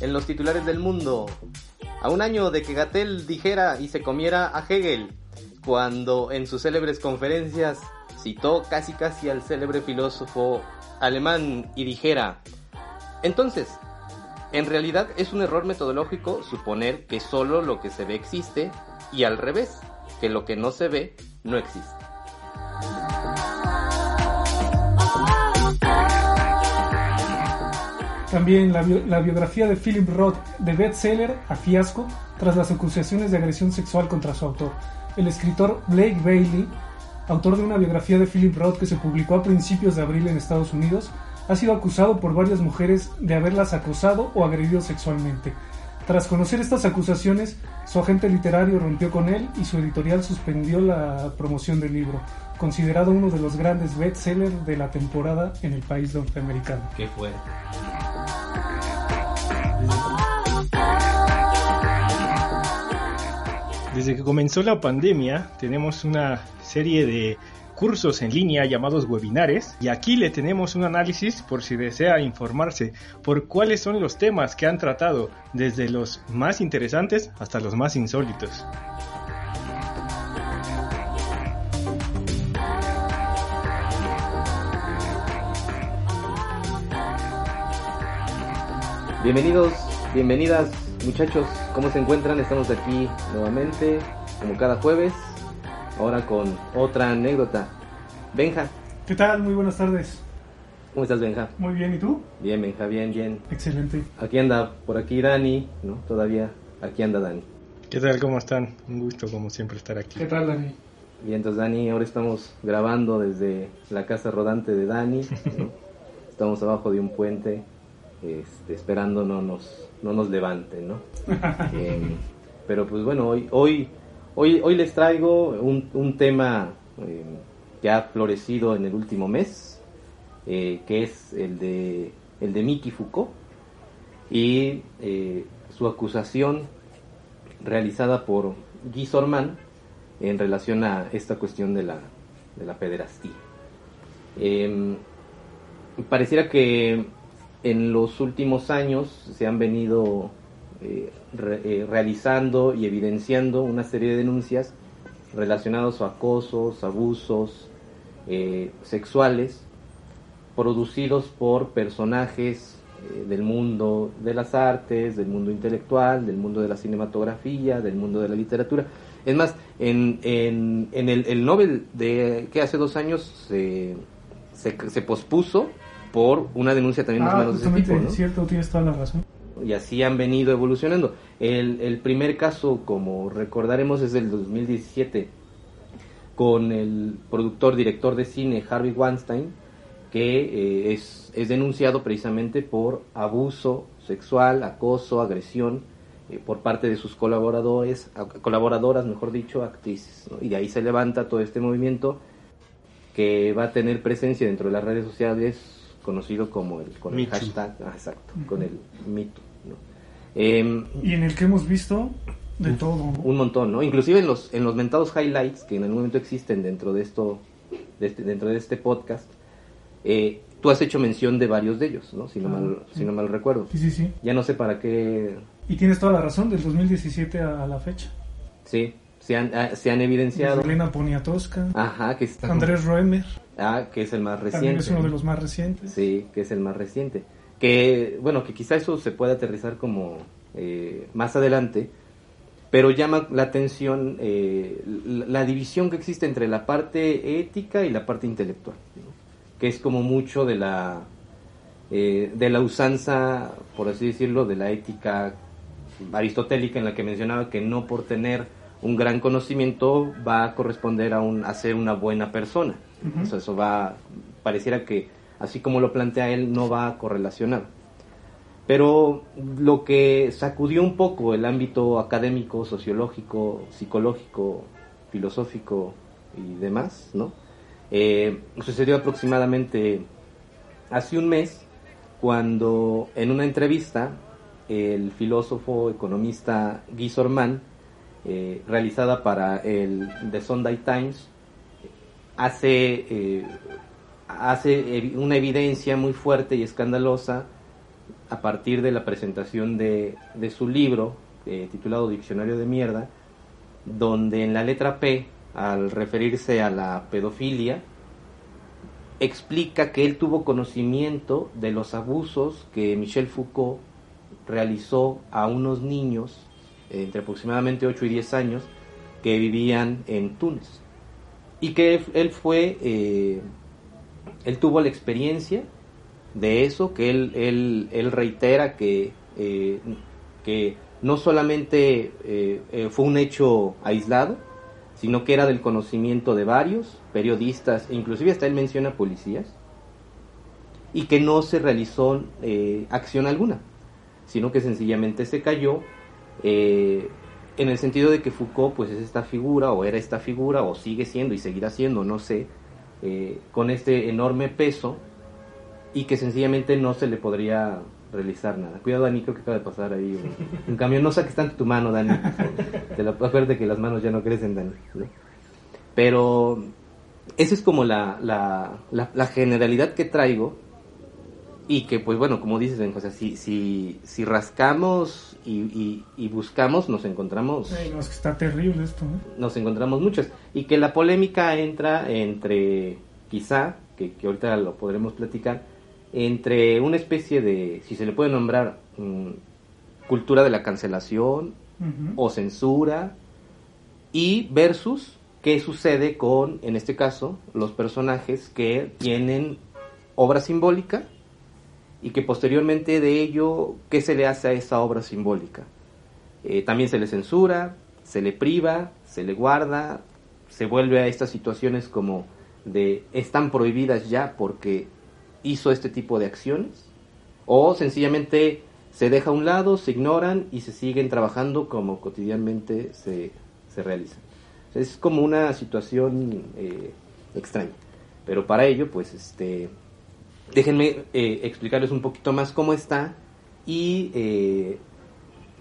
En los titulares del mundo, a un año de que Gatel dijera y se comiera a Hegel, cuando en sus célebres conferencias citó casi casi al célebre filósofo alemán y dijera, entonces, en realidad es un error metodológico suponer que solo lo que se ve existe y al revés, que lo que no se ve no existe. También la, biografía de Philip Roth de bestseller a fiasco tras las acusaciones de agresión sexual contra su autor. El escritor Blake Bailey, autor de una biografía de Philip Roth que se publicó a principios de abril en Estados Unidos, ha sido acusado por varias mujeres de haberlas acosado o agredido sexualmente. Tras conocer estas acusaciones, su agente literario rompió con él y su editorial suspendió la promoción del libro, considerado uno de los grandes bestsellers de la temporada en el país norteamericano. Qué fuerte. Desde que comenzó la pandemia tenemos una serie de cursos en línea llamados webinares y aquí le tenemos un análisis por si desea informarse por cuáles son los temas que han tratado desde los más interesantes hasta los más insólitos. Bienvenidos, bienvenidas muchachos, ¿cómo se encuentran? Estamos aquí nuevamente, como cada jueves, ahora con otra anécdota. Benja. ¿Qué tal? Muy buenas tardes. ¿Cómo estás, Benja? Muy bien, ¿y tú? Bien, Benja, bien, bien. Excelente. Aquí anda por aquí Dani, ¿no? Todavía aquí anda Dani. ¿Qué tal? ¿Cómo están? Un gusto, como siempre, estar aquí. ¿Qué tal, Dani? Bien, entonces Dani, ahora estamos grabando desde la casa rodante de Dani. ¿no? estamos abajo de un puente, este, esperando no nos, no nos levante, ¿no? eh, pero pues bueno, hoy, hoy, hoy, hoy les traigo un, un tema eh, que ha florecido en el último mes, eh, que es el de, el de Miki Foucault y su acusación realizada por Guy Sorman en relación a esta cuestión de la, de la pederastía. Eh, pareciera que en los últimos años se han venido eh, eh, realizando y evidenciando una serie de denuncias relacionados a acosos, abusos eh, sexuales producidos por personajes eh, del mundo de las artes, del mundo intelectual, del mundo de la cinematografía, del mundo de la literatura. Es más, en, en, en el, el, Nobel de que hace dos años se, se pospuso por una denuncia también ah, más o menos de ese tipo. ¿no? Es cierto, tienes toda la razón. Y así han venido evolucionando. El, el primer caso, como recordaremos, es del 2017, con el productor, director de cine Harvey Weinstein, que eh, es, es denunciado precisamente por abuso sexual, acoso, agresión eh, por parte de sus colaboradores, colaboradoras, mejor dicho, actrices. ¿no? Y de ahí se levanta todo este movimiento que va a tener presencia dentro de las redes sociales conocido como el con el hashtag, ah, exacto, uh -huh. con el mito. ¿no? Eh, y en el que hemos visto de un, todo. Un montón, ¿no? Inclusive en los, en los mentados highlights que en algún momento existen dentro de esto, de este, dentro de este podcast, eh, tú has hecho mención de varios de ellos, ¿no? Si no, ah, mal, sí. si no mal recuerdo. Sí, sí, sí. Ya no sé para qué... Y tienes toda la razón, del 2017 a la fecha. Sí, se han, ah, se han evidenciado. Elena Poniatowska. Ajá, que está. Andrés Roemer. Ah, que es el más reciente. También es uno de los más recientes. Sí, que es el más reciente. Que, bueno, que quizá eso se pueda aterrizar como eh, más adelante, pero llama la atención eh, la, la, división que existe entre la parte ética y la parte intelectual, ¿no? que es como mucho de la, eh, de la usanza, por así decirlo, de la ética aristotélica en la que mencionaba que no por tener un gran conocimiento va a corresponder a, un, a ser una buena persona. Uh -huh. eso va, pareciera que, así como lo plantea él, no va a correlacionar. Pero lo que sacudió un poco el ámbito académico, sociológico, psicológico, filosófico y demás, ¿no? Eh, sucedió aproximadamente hace un mes cuando en una entrevista el filósofo economista Guy Sorman eh, realizada para el The Sunday Times hace, eh, hace una evidencia muy fuerte y escandalosa a partir de la presentación de, de su libro eh, titulado Diccionario de Mierda, donde en la letra P, al referirse a la pedofilia, explica que él tuvo conocimiento de los abusos que Michel Foucault realizó a unos niños entre aproximadamente 8 y 10 años que vivían en Túnez. Y que él fue, eh, él tuvo la experiencia de eso, que él, él, él reitera que, eh, que no solamente eh, fue un hecho aislado, sino que era del conocimiento de varios periodistas, e inclusive hasta él menciona policías, y que no se realizó acción alguna, sino que sencillamente se cayó eh, en el sentido de que Foucault pues es esta figura o era esta figura o sigue siendo y seguirá siendo, no sé, eh, con este enorme peso y que sencillamente no se le podría realizar nada. Cuidado Dani, creo que acaba de pasar ahí un, camión, no saques tanto tu mano Dani, te la, acuérdate que las manos ya no crecen Dani. Pero esa es como la, la generalidad que traigo y que pues bueno, como dices, o sea, si, si, si rascamos y, y, buscamos, nos encontramos... no, es que está terrible esto. Nos encontramos muchas. Y que la polémica entra entre, quizá, que, que ahorita lo podremos platicar, entre una especie de, si se le puede nombrar, mm, cultura de la cancelación o censura, y versus qué sucede con, en este caso, los personajes que tienen obra simbólica y que posteriormente de ello, ¿qué se le hace a esa obra simbólica? Eh, también se le censura, se le priva, se le guarda, se vuelve a estas situaciones como de están prohibidas ya porque hizo este tipo de acciones, o sencillamente se deja a un lado, se ignoran y se siguen trabajando como cotidianamente se, se realizan. Es como una situación eh, extraña, pero para ello, pues, este, déjenme eh, explicarles un poquito más cómo está y eh,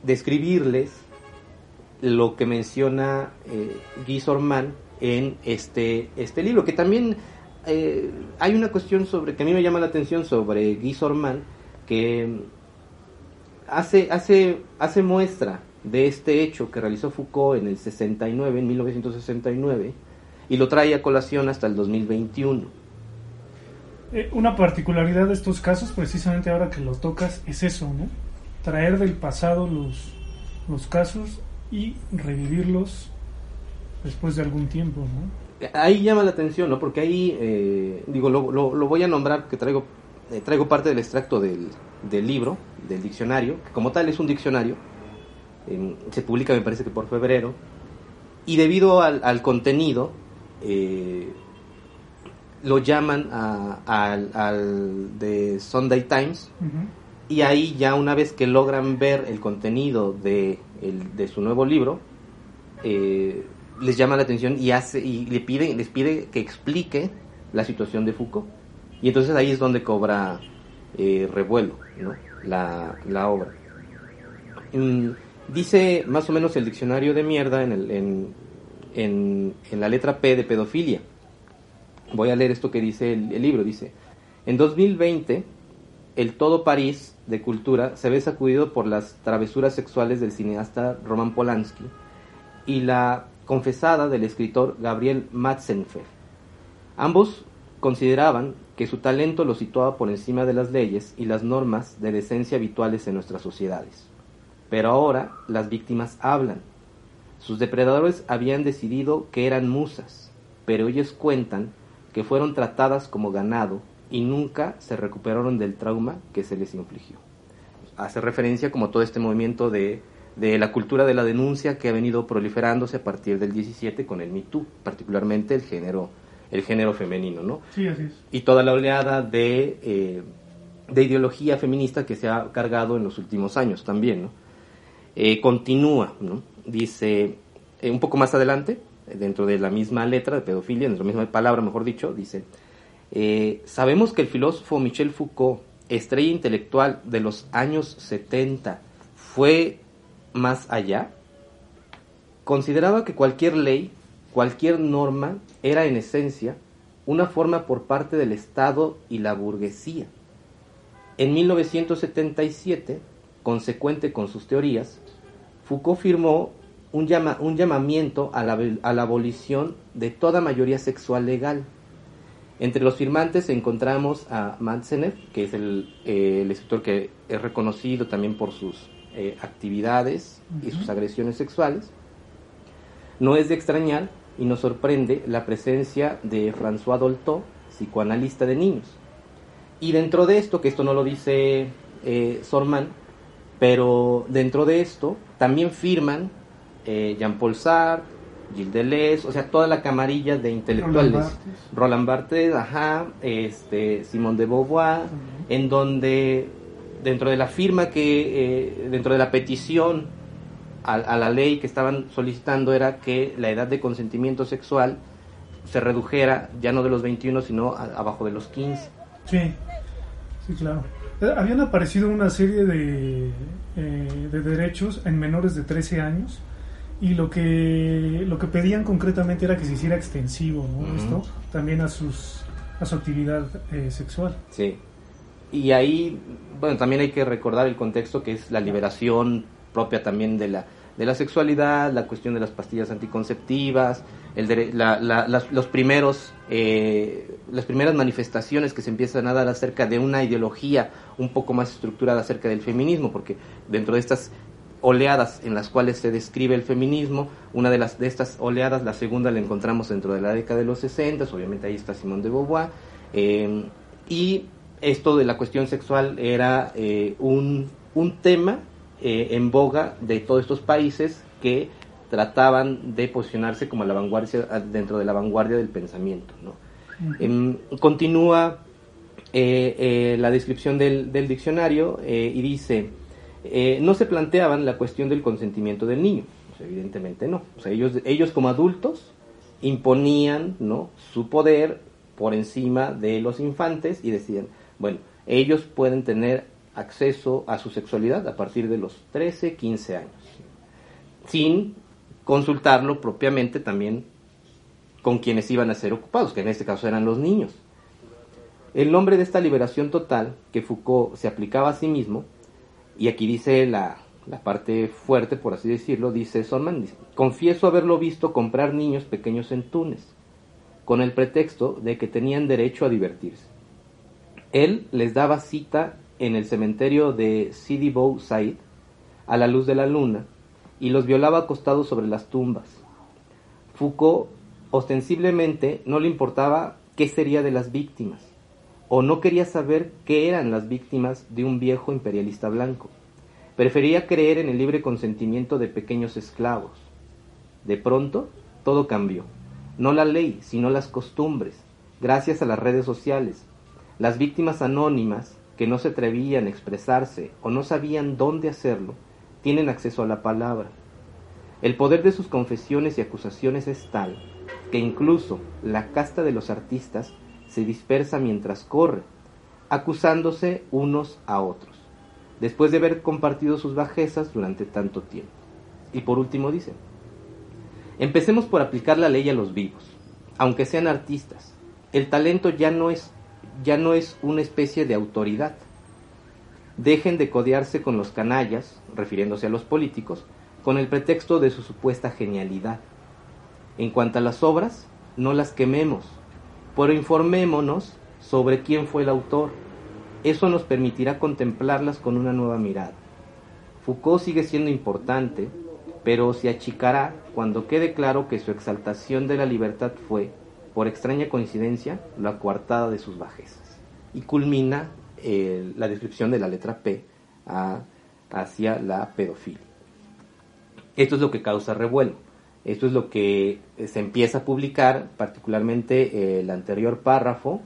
describirles lo que menciona eh, Guy en este, este libro, que también eh, hay una cuestión sobre que a mí me llama la atención sobre Guy Sorman, que hace, hace, hace muestra de este hecho que realizó Foucault en el 69, en 1969, y lo trae a colación hasta el 2021 eh, una particularidad de estos casos, precisamente ahora que lo tocas, es eso, ¿no? Traer del pasado los, los casos y revivirlos después de algún tiempo, ¿no? Ahí llama la atención, ¿no? Porque ahí, eh, digo, lo, lo, voy a nombrar porque traigo, eh, traigo parte del extracto del, del, libro, del diccionario, que como tal es un diccionario, se publica me parece que por febrero, y debido al, al contenido, eh, lo llaman al de Sunday Times y ahí ya una vez que logran ver el contenido de, de su nuevo libro, eh, les llama la atención y, hace, y le pide, les pide que explique la situación de Foucault. Y entonces ahí es donde cobra eh, revuelo la, la, obra. Mm, dice más o menos el diccionario de mierda en, el, en, en, en la letra P de pedofilia Voy a leer esto que dice el, libro. Dice, en 2020, el todo París de cultura se ve sacudido por las travesuras sexuales del cineasta Roman Polanski y la confesada del escritor Gabriel Matzenfer. Ambos consideraban que su talento lo situaba por encima de las leyes y las normas de decencia habituales en nuestras sociedades. Pero ahora las víctimas hablan. Sus depredadores habían decidido que eran musas, pero ellos cuentan que fueron tratadas como ganado y nunca se recuperaron del trauma que se les infligió. Hace referencia como todo este movimiento de, de la cultura de la denuncia que ha venido proliferándose a partir del 17 con el Me Too, particularmente el género, el género femenino, ¿no? Sí, así es. Y toda la oleada de, eh, de ideología feminista que se ha cargado en los últimos años también, ¿no? Eh, continúa, ¿no? Dice, eh, un poco más adelante, dentro de la misma letra de pedofilia, dentro de la misma palabra, mejor dicho, dice, eh, sabemos que el filósofo Michel Foucault, estrella intelectual de los años 70, fue más allá. Consideraba que cualquier ley cualquier norma era en esencia una forma por parte del Estado y la burguesía. En 1977, consecuente con sus teorías, Foucault firmó un, llama, un llamamiento a la, a la abolición de toda mayoría sexual legal. Entre los firmantes encontramos a Mantzenev, que es el, eh, el, escritor que es reconocido también por sus eh, actividades y sus agresiones sexuales. No es de extrañar y nos sorprende la presencia de François Dolto, psicoanalista de niños. Y dentro de esto, que esto no lo dice eh, Sorman, pero dentro de esto también firman eh, Jean-Paul Sartre, Gilles Deleuze, o sea, toda la camarilla de intelectuales. Roland Barthes, ajá, este, Simone de Beauvoir, en donde dentro de la firma que, eh, dentro de la petición a, la ley que estaban solicitando era que la edad de consentimiento sexual se redujera ya no de los 21, sino abajo de los 15. Sí, sí, claro. Eh, habían aparecido una serie de, eh, de derechos en menores de 13 años y lo que lo que pedían concretamente era que se hiciera extensivo ¿no? esto también a sus a su actividad eh, sexual. Sí. Y ahí bueno también hay que recordar el contexto que es la liberación propia también de la de la sexualidad la cuestión de las pastillas anticonceptivas el las, los primeros eh, las primeras manifestaciones que se empiezan a dar acerca de una ideología un poco más estructurada acerca del feminismo porque dentro de estas oleadas en las cuales se describe el feminismo. Una de, las, de estas oleadas, la segunda la encontramos dentro de la década de los 60, obviamente ahí está Simón de Beauvoir. Eh, y esto de la cuestión sexual era eh, un, un, tema eh, en boga de todos estos países que trataban de posicionarse como la vanguardia dentro de la vanguardia del pensamiento. ¿no? Em, continúa la descripción del, del diccionario y dice eh, no se planteaban la cuestión del consentimiento del niño. evidentemente no. O sea, ellos, ellos como adultos imponían ¿no? su poder por encima de los infantes y decían, bueno, ellos pueden tener acceso a su sexualidad a partir de los 13, 15 años, sin consultarlo propiamente también con quienes iban a ser ocupados, que en este caso eran los niños. El nombre de esta liberación total que Foucault se aplicaba a sí mismo y aquí dice la, parte fuerte, por así decirlo, dice Solman, confieso haberlo visto comprar niños pequeños en Túnez, con el pretexto de que tenían derecho a divertirse. Él les daba cita en el cementerio de Sidi Bou Said, a la luz de la luna, y los violaba acostados sobre las tumbas. Foucault ostensiblemente no le importaba qué sería de las víctimas, o no quería saber qué eran las víctimas de un viejo imperialista blanco. Prefería creer en el libre consentimiento de pequeños esclavos. De pronto, todo cambió. No la ley, sino las costumbres, gracias a las redes sociales. Las víctimas anónimas, que no se atrevían a expresarse o no sabían dónde hacerlo, tienen acceso a la palabra. El poder de sus confesiones y acusaciones es tal que incluso la casta de los artistas se dispersa mientras corre, acusándose unos a otros, después de haber compartido sus bajezas durante tanto tiempo. Y por último dice, empecemos por aplicar la ley a los vivos, aunque sean artistas. El talento ya no es, ya no es una especie de autoridad. Dejen de codearse con los canallas, refiriéndose a los políticos, con el pretexto de su supuesta genialidad. En cuanto a las obras, no las quememos, pero informémonos sobre quién fue el autor. Eso nos permitirá contemplarlas con una nueva mirada. Foucault sigue siendo importante, pero se achicará cuando quede claro que su exaltación de la libertad fue, por extraña coincidencia, la coartada de sus bajezas. Y culmina eh, la descripción de la letra P hacia la pedofilia. Esto es lo que causa revuelo. Esto es lo que eh, se empieza a publicar, particularmente eh, el anterior párrafo,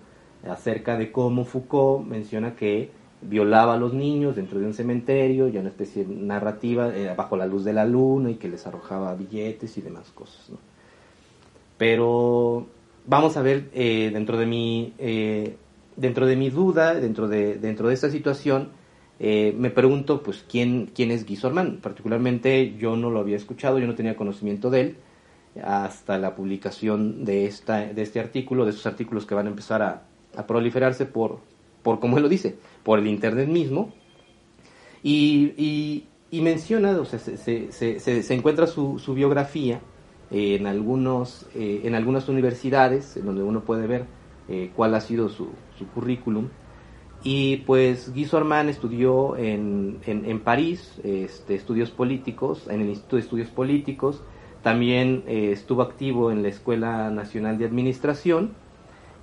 acerca de cómo Foucault menciona que violaba a los niños dentro de un cementerio, ya una especie de narrativa eh, bajo la luz de la luna y que les arrojaba billetes y demás cosas. Pero vamos a ver dentro de mi dentro de mi duda, dentro de dentro de esta situación, eh, me pregunto, pues, ¿quién, quién es Guy Particularmente yo no lo había escuchado, yo no tenía conocimiento de él. hasta la publicación de, esta, de este artículo, de esos artículos que van a empezar a, proliferarse por, por, como él lo dice, por el Internet mismo. Y, y, menciona, o sea, se, se, se, encuentra su, su biografía en, algunos, eh, en algunas universidades, en donde uno puede ver eh, cuál ha sido su, su currículum. Y pues Guy Sorman estudió en, en, París, este, estudios políticos, en el Instituto de Estudios Políticos, también eh, estuvo activo en la Escuela Nacional de Administración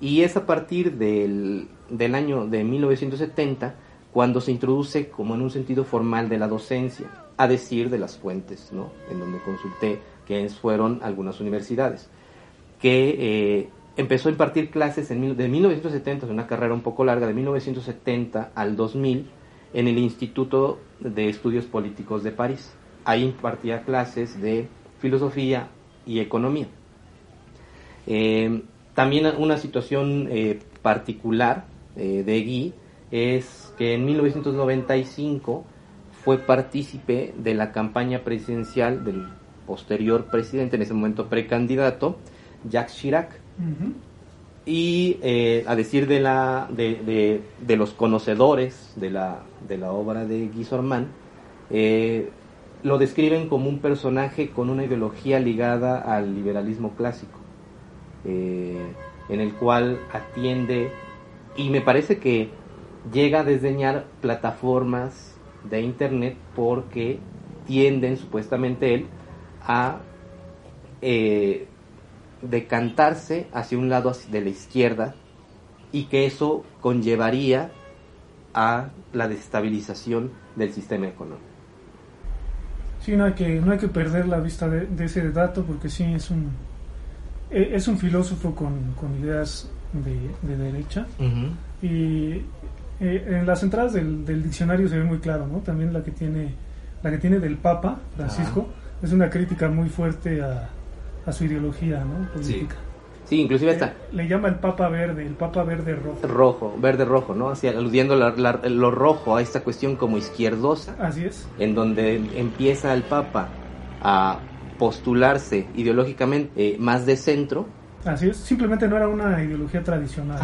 y es a partir del, del año de 1970 cuando se introduce como en un sentido formal de la docencia, a decir de las fuentes, ¿no? en donde consulté que fueron algunas universidades, que eh, empezó a impartir clases en, de 1970, es una carrera un poco larga, de 1970 al 2000, en el Instituto de Estudios Políticos de París. Ahí impartía clases de filosofía y economía. Eh, también una situación eh, particular eh, de Guy es que en 1995 fue partícipe de la campaña presidencial del posterior presidente, en ese momento precandidato, Jacques Chirac. Y a decir de, la, de, de, los conocedores de la, de la obra de Guy Sorman, lo describen como un personaje con una ideología ligada al liberalismo clásico, eh, en el cual atiende, y me parece que llega a desdeñar plataformas de Internet porque tienden, supuestamente él, a eh, decantarse hacia un lado de la izquierda y que eso conllevaría a la desestabilización del sistema económico. Sí, no hay que, no hay que perder la vista de, ese dato porque sí es un, e, es un filósofo con, ideas de, derecha y eh, en las entradas del, diccionario se ve muy claro, ¿no? También la que tiene, la que tiene del Papa Francisco es una crítica muy fuerte a, a su ideología ¿no? política. Sí, inclusive está. Le, llama el Papa Verde, el Papa Verde Rojo. Rojo, verde rojo, ¿no? Así, aludiendo lo rojo a esta cuestión como izquierdosa. Así es. En donde empieza el Papa a postularse ideológicamente eh, más de centro. Así es, simplemente no era una ideología tradicional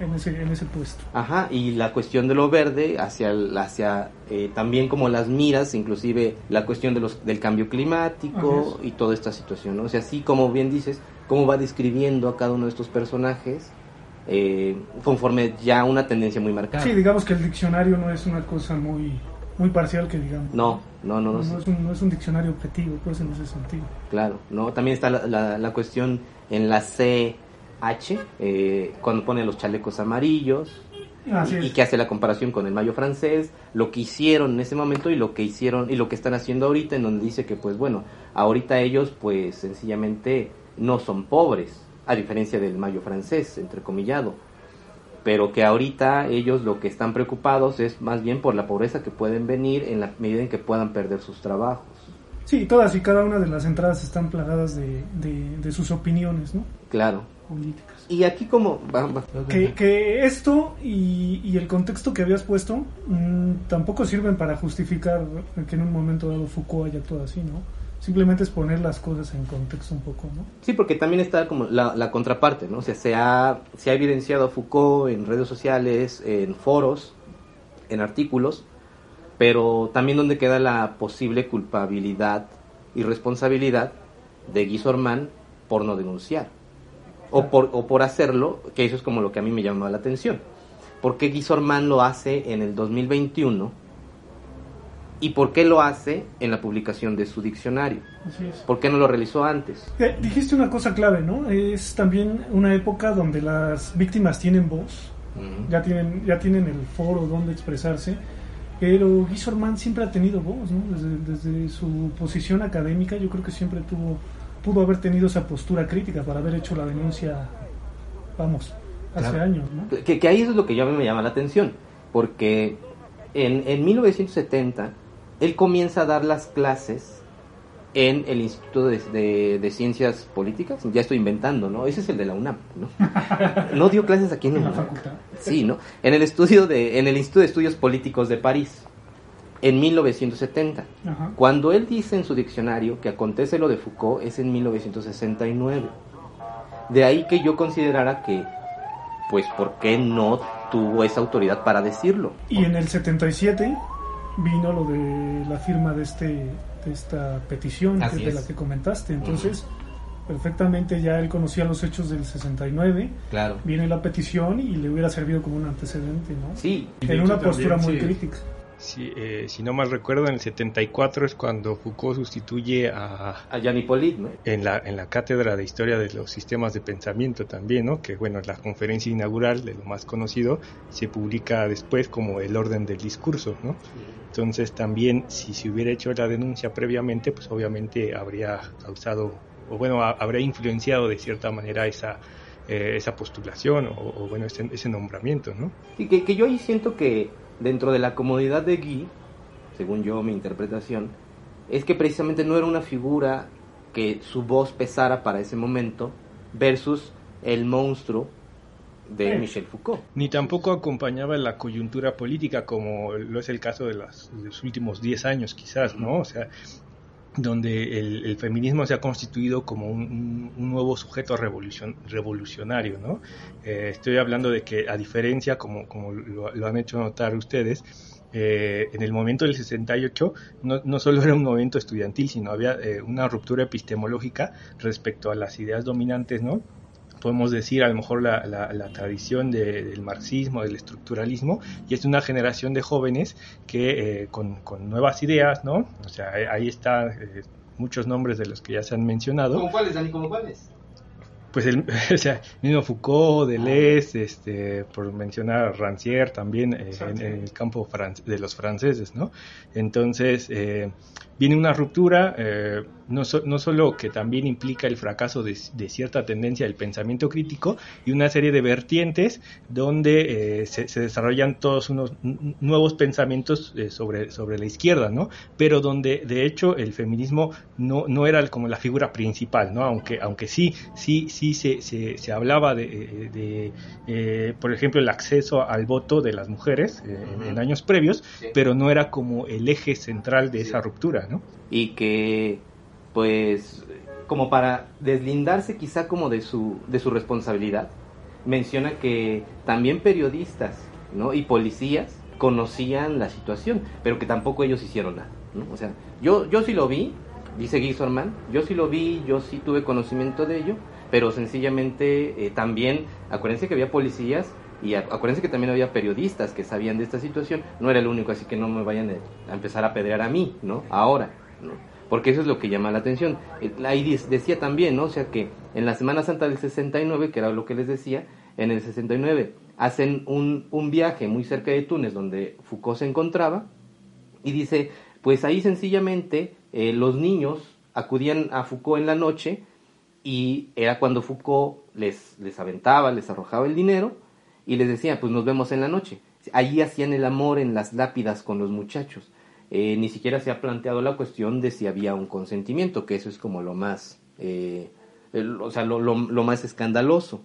en, ese, en ese puesto. Ajá, y la cuestión de lo verde hacia, hacia eh, también como las miras, inclusive la cuestión de los, del cambio climático y toda esta situación, ¿no? O sea, así como bien dices, cómo va describiendo a cada uno de estos personajes eh, conforme ya una tendencia muy marcada. Sí, digamos que el diccionario no es una cosa muy muy parcial que digamos. No, no, no. No, es, un, no es, un, diccionario objetivo, pues en ese sentido. Claro, no. También está la, la, cuestión en la CH, eh, cuando pone los chalecos amarillos. y, que hace la comparación con el mayo francés, lo que hicieron en ese momento y lo que hicieron y lo que están haciendo ahorita, en donde dice que pues bueno, ahorita ellos pues sencillamente no son pobres, a diferencia del mayo francés, entrecomillado, pero que ahorita ellos lo que están preocupados es más bien por la pobreza que pueden venir en la medida en que puedan perder sus trabajos. Sí, todas y cada una de las entradas están plagadas de, de, sus opiniones, ¿no? Claro. Políticas. Y aquí como... Que, que esto y, y, el contexto que habías puesto mm, tampoco sirven para justificar que en un momento dado Foucault haya actuado así, ¿no? simplemente es poner las cosas en contexto un poco, ¿no? Sí, porque también está como la, contraparte, ¿no? O sea, se ha, se ha evidenciado a Foucault en redes sociales, en foros, en artículos, pero también donde queda la posible culpabilidad y responsabilidad de Guy Sorman por no denunciar. O por, o por hacerlo, que eso es como lo que a mí me llamó la atención. ¿Por qué Guy Sorman lo hace en el 2021 ¿Y por qué lo hace en la publicación de su diccionario? Así es. ¿Por qué no lo realizó antes? Eh, dijiste una cosa clave, ¿no? Es también una época donde las víctimas tienen voz, ya, tienen, ya tienen el foro donde expresarse, pero Guy siempre ha tenido voz, ¿no? Desde, su posición académica yo creo que siempre tuvo, pudo haber tenido esa postura crítica para haber hecho la denuncia, vamos, hace años, ¿no? Que, que, ahí es lo que ya me llama la atención, porque en, en 1970 él comienza a dar las clases en el Instituto de, Ciencias Políticas, ya estoy inventando, ¿no? Ese es el de la UNAM, ¿no? No dio clases aquí en, la facultad. Sí, ¿no? En el estudio de, en el Instituto de Estudios Políticos de París. En 1970. Cuando él dice en su diccionario que acontece lo de Foucault es en 1969. De ahí que yo considerara que, pues, ¿por qué no tuvo esa autoridad para decirlo? Y en el 77 vino lo de la firma de, este, de esta petición de la que comentaste. Entonces, perfectamente ya él conocía los hechos del 69. Claro. Viene la petición y le hubiera servido como un antecedente, ¿no? Sí. En una postura muy crítica. Eh, si, no mal recuerdo, en el 74 es cuando Foucault sustituye a... A Jean Hippolyte, ¿no? En la, en la cátedra de Historia de los Sistemas de Pensamiento también, ¿no? Que, bueno, la conferencia inaugural de lo más conocido se publica después como el orden del discurso, ¿no? Entonces también, si se hubiera hecho la denuncia previamente, pues obviamente habría causado, o bueno, habría influenciado de cierta manera esa... Eh, esa postulación o, bueno ese, ese nombramiento no y que, que yo ahí siento que dentro de la comodidad de Guy, según yo mi interpretación, es que precisamente no era una figura que su voz pesara para ese momento versus el monstruo de Michel Foucault. Ni tampoco acompañaba la coyuntura política como lo es el caso de, los últimos 10 años quizás, ¿no? O sea, donde el, feminismo se ha constituido como un, nuevo sujeto revolucionario, ¿no? Eh, estoy hablando de que, a diferencia, como, como lo, han hecho notar ustedes, eh, en el momento del 68 no, no, solo era un movimiento estudiantil, sino había eh, una ruptura epistemológica respecto a las ideas dominantes, ¿no? Podemos decir a lo mejor la, la, tradición del marxismo, del estructuralismo, y es una generación de jóvenes que eh, con, con, nuevas ideas, ¿no? O sea, ahí están eh, muchos nombres de los que ya se han mencionado. ¿Cómo cuáles, Dani? ¿Cómo cuáles? Pues el o sea, mismo Foucault, Deleuze, este, por mencionar Rancière también eh, en, el campo de los franceses, ¿no? Entonces, viene una ruptura, eh, no, no, solo que también implica el fracaso de, cierta tendencia del pensamiento crítico y una serie de vertientes donde eh, se, desarrollan todos unos nuevos pensamientos eh, sobre, sobre la izquierda, ¿no? Pero donde de hecho el feminismo no, no era como la figura principal, ¿no? Aunque, aunque sí, sí, sí se, se, hablaba de, por ejemplo, el acceso al voto de las mujeres en, años previos, pero no era como el eje central de esa ruptura, y que, pues, como para deslindarse quizá como de su, de su responsabilidad, menciona que también periodistas ¿no? y policías conocían la situación, pero que tampoco ellos hicieron nada. O sea, yo, yo sí lo vi, dice Gisorman, yo sí lo vi, yo sí tuve conocimiento de ello, pero sencillamente eh, también, acuérdense que había policías y acuérdense que también había periodistas que sabían de esta situación, no era el único, así que no me vayan a empezar a pedrear a mí, ¿no? Ahora, ¿no? Porque eso es lo que llama la atención. Ahí decía también, ¿no? O sea que en la Semana Santa del 69, que era lo que les decía, en el 69 hacen un, un viaje muy cerca de Túnez donde Foucault se encontraba y dice, pues ahí sencillamente eh, los niños acudían a Foucault en la noche y era cuando Foucault les, les aventaba, les arrojaba el dinero y les decía, pues nos vemos en la noche. Allí hacían el amor en las lápidas con los muchachos. Eh, ni siquiera se ha planteado la cuestión de si había un consentimiento, que eso es como lo más, eh, o sea, lo, lo, más escandaloso.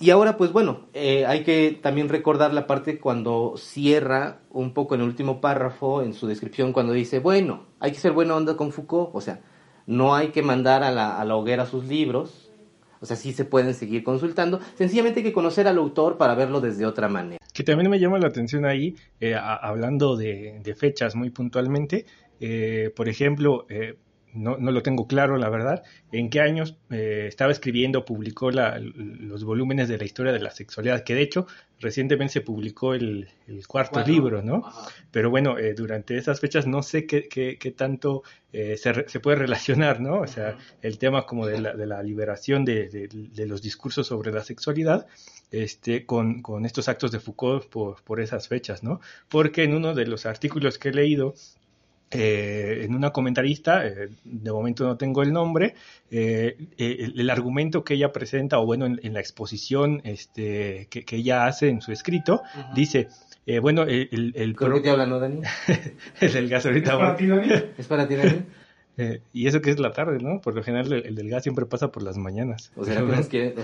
Y ahora, pues bueno, eh, hay que también recordar la parte cuando cierra un poco en el último párrafo, en su descripción, cuando dice, bueno, hay que ser buena onda con Foucault, o sea, no hay que mandar a la, a la hoguera sus libros, o sea, sí se pueden seguir consultando. Sencillamente hay que conocer al autor para verlo desde otra manera. Que también me llama la atención ahí, eh, hablando de, fechas muy puntualmente. Eh, por ejemplo, eh, no, lo tengo claro, la verdad, en qué años eh, estaba escribiendo, publicó los volúmenes de la historia de la sexualidad, que de hecho recientemente se publicó el, cuarto libro, ¿no? Pero bueno, eh, durante esas fechas no sé qué, qué, tanto eh, se, se, puede relacionar, ¿no? O sea, el tema como de la, de la liberación de, de, los discursos sobre la sexualidad este, con, con estos actos de Foucault por, por esas fechas, ¿no? Porque en uno de los artículos que he leído, eh, en una comentarista, eh, de momento no tengo el nombre, eh, el, argumento que ella presenta, o bueno, en, la exposición este, que, ella hace en su escrito, dice, bueno, el... el ¿Con qué te habla, no, Dani? el del gas ahorita. ¿Es para ti, Dani? ¿Es para ti, Dani? y eso que es la tarde, ¿no? Por lo general el, del gas siempre pasa por las mañanas. ¿O será, que nos, que,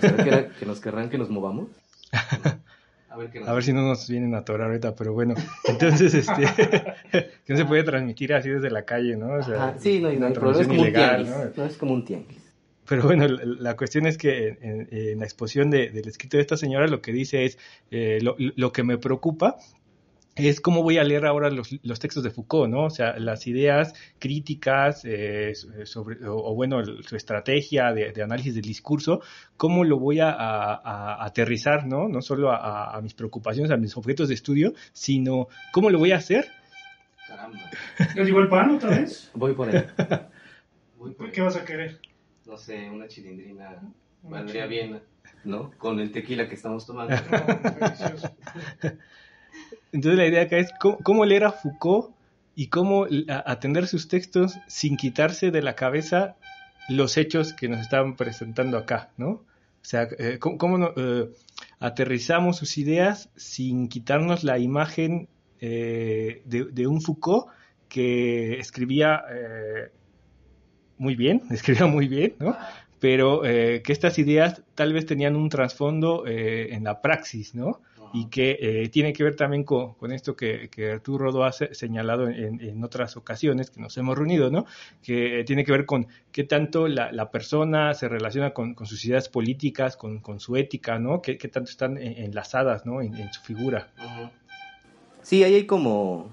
que nos querrán que nos movamos? A ver, si no nos vienen a atorar ahorita, pero bueno, entonces, este, que no se puede transmitir así desde la calle, ¿no? O sea, sí, no, no, es como un tianguis, ¿no? es como un tianguis. Pero bueno, la, cuestión es que en, la exposición del escrito de esta señora lo que dice es, eh, lo, lo, que me preocupa es cómo voy a leer ahora los, textos de Foucault, ¿no? O sea, las ideas críticas eh, sobre, o, bueno, su estrategia de, análisis del discurso, cómo lo voy a, aterrizar, ¿no? No solo a, mis preocupaciones, a mis objetos de estudio, sino cómo lo voy a hacer. Caramba. ¿Ya llegó el pan otra vez? Voy por él. ¿Qué vas a querer? No sé, una chilindrina. Valdría bien, ¿no? Con el tequila que estamos tomando. Entonces la idea acá es cómo, leer a Foucault y cómo atender sus textos sin quitarse de la cabeza los hechos que nos están presentando acá, ¿no? O sea, eh, cómo, eh, aterrizamos sus ideas sin quitarnos la imagen eh, de, un Foucault que escribía muy bien, escribía muy bien, ¿no? Pero que estas ideas tal vez tenían un trasfondo en la praxis, ¿no? Y que eh, tiene que ver también con, esto que, que, Arturo Rodo ha señalado en, otras ocasiones que nos hemos reunido, ¿no? Que tiene que ver con qué tanto la, persona se relaciona con, sus ideas políticas, con, su ética, ¿no? Qué, tanto están enlazadas, ¿no? En, su figura. Sí, ahí hay como...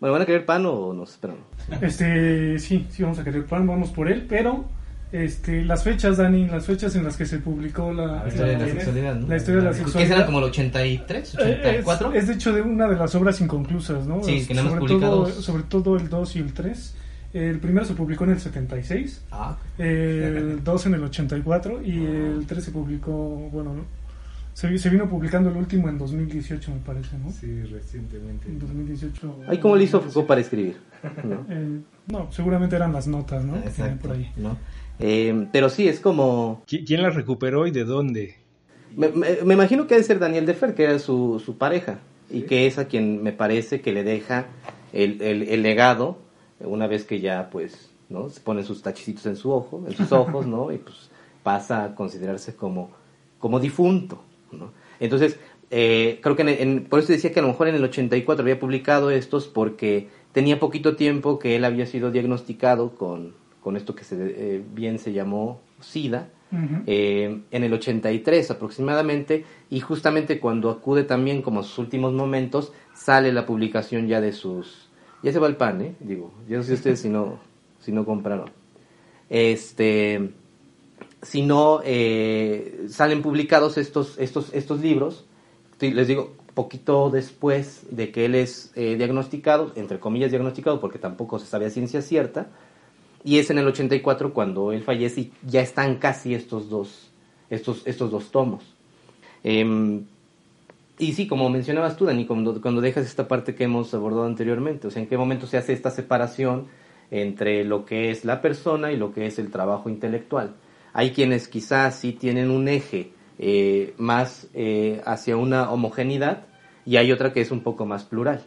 Bueno, ¿van a querer pan o nos esperan? Este, sí, sí vamos a querer pan, vamos por él, pero este, las fechas, Dani, las fechas en las que se publicó la, la historia de la sexualidad, ¿no? La historia de la sexualidad. era como el 83, 84? Es, de hecho de una de las obras inconclusas, ¿no? Sí, que no sobre, todo, sobre todo el 2 y el 3. El primero se publicó en el 76, ah. el 2 en el 84 y el 3 se publicó, bueno, se, se, vino publicando el último en 2018, me parece, ¿no? Sí, recientemente. En 2018. ¿Ahí cómo le hizo Foucault para escribir? ¿No? Eh, no, seguramente eran las notas, ¿no? Exacto, por ahí. ¿no? Eh, pero sí, es como... ¿Quién la recuperó y de dónde? Me, imagino que debe ser Daniel Defer, que era su, su pareja, y que es a quien me parece que le deja el, el, legado, una vez que ya, pues, ¿no? Se pone sus tachicitos en su ojo, en sus ojos, ¿no? Y pues pasa a considerarse como, como difunto, ¿no? Entonces, eh, creo que por eso decía que a lo mejor en el 84 había publicado estos porque tenía poquito tiempo que él había sido diagnosticado con con esto que se, eh, bien se llamó SIDA, eh, en el 83 aproximadamente, y justamente cuando acude también como a sus últimos momentos, sale la publicación ya de sus... Ya se va el pan, ¿eh? Digo, yo no sé ustedes si no, si no compraron. Este, si no, eh, salen publicados estos, estos, estos libros, les digo, poquito después de que él es diagnosticado, entre comillas diagnosticado, porque tampoco se sabía ciencia cierta, y es en el 84 cuando él fallece y ya están casi estos dos, estos, estos dos tomos. Em, y sí, como mencionabas tú, Dani, cuando, cuando dejas esta parte que hemos abordado anteriormente, o sea, en qué momento se hace esta separación entre lo que es la persona y lo que es el trabajo intelectual. Hay quienes quizás sí tienen un eje eh, más eh, hacia una homogeneidad y hay otra que es un poco más plural.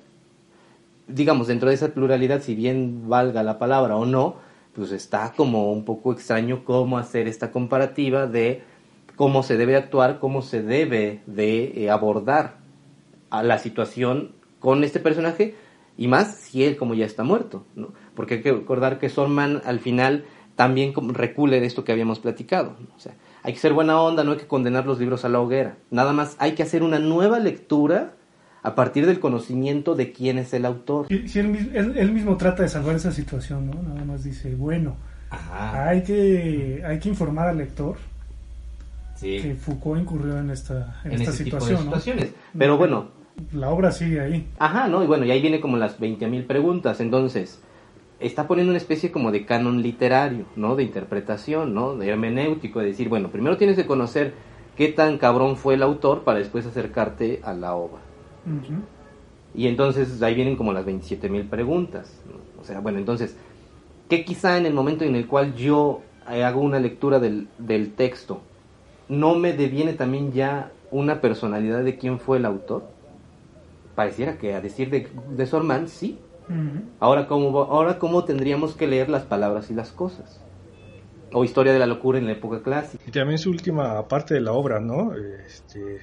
Digamos, dentro de esa pluralidad, si bien valga la palabra o no, pues está como un poco extraño cómo hacer esta comparativa de cómo se debe actuar, cómo se debe de eh, abordar a la situación con este personaje y más si él como ya está muerto, ¿no? Porque hay que recordar que Sorman al final también recule de esto que habíamos platicado, o sea, hay que ser buena onda, no hay que condenar los libros a la hoguera, nada más hay que hacer una nueva lectura a partir del conocimiento de quién es el autor. Sí, él, mismo trata de salvar esa situación, ¿no? Nada más dice, bueno, hay que hay que informar al lector que Foucault incurrió en esta, en, esta situación, ¿no? Pero bueno, la obra sigue ahí. Ajá, ¿no? Y bueno, y ahí viene como las 20.000 preguntas, entonces está poniendo una especie como de canon literario, ¿no? De interpretación, ¿no? De hermenéutico, de decir, bueno, primero tienes que conocer qué tan cabrón fue el autor para después acercarte a la obra. Y entonces ahí vienen como las 27 mil preguntas. O sea, bueno, entonces, ¿qué quizá en el momento en el cual yo hago una lectura del, del texto, no me deviene también ya una personalidad de quién fue el autor? Pareciera que a decir de, de Sorman, sí. ahora, ¿cómo, ahora, ¿cómo tendríamos que leer las palabras y las cosas? O historia de la locura en la época clásica. Y también su última parte de la obra, ¿no? Este,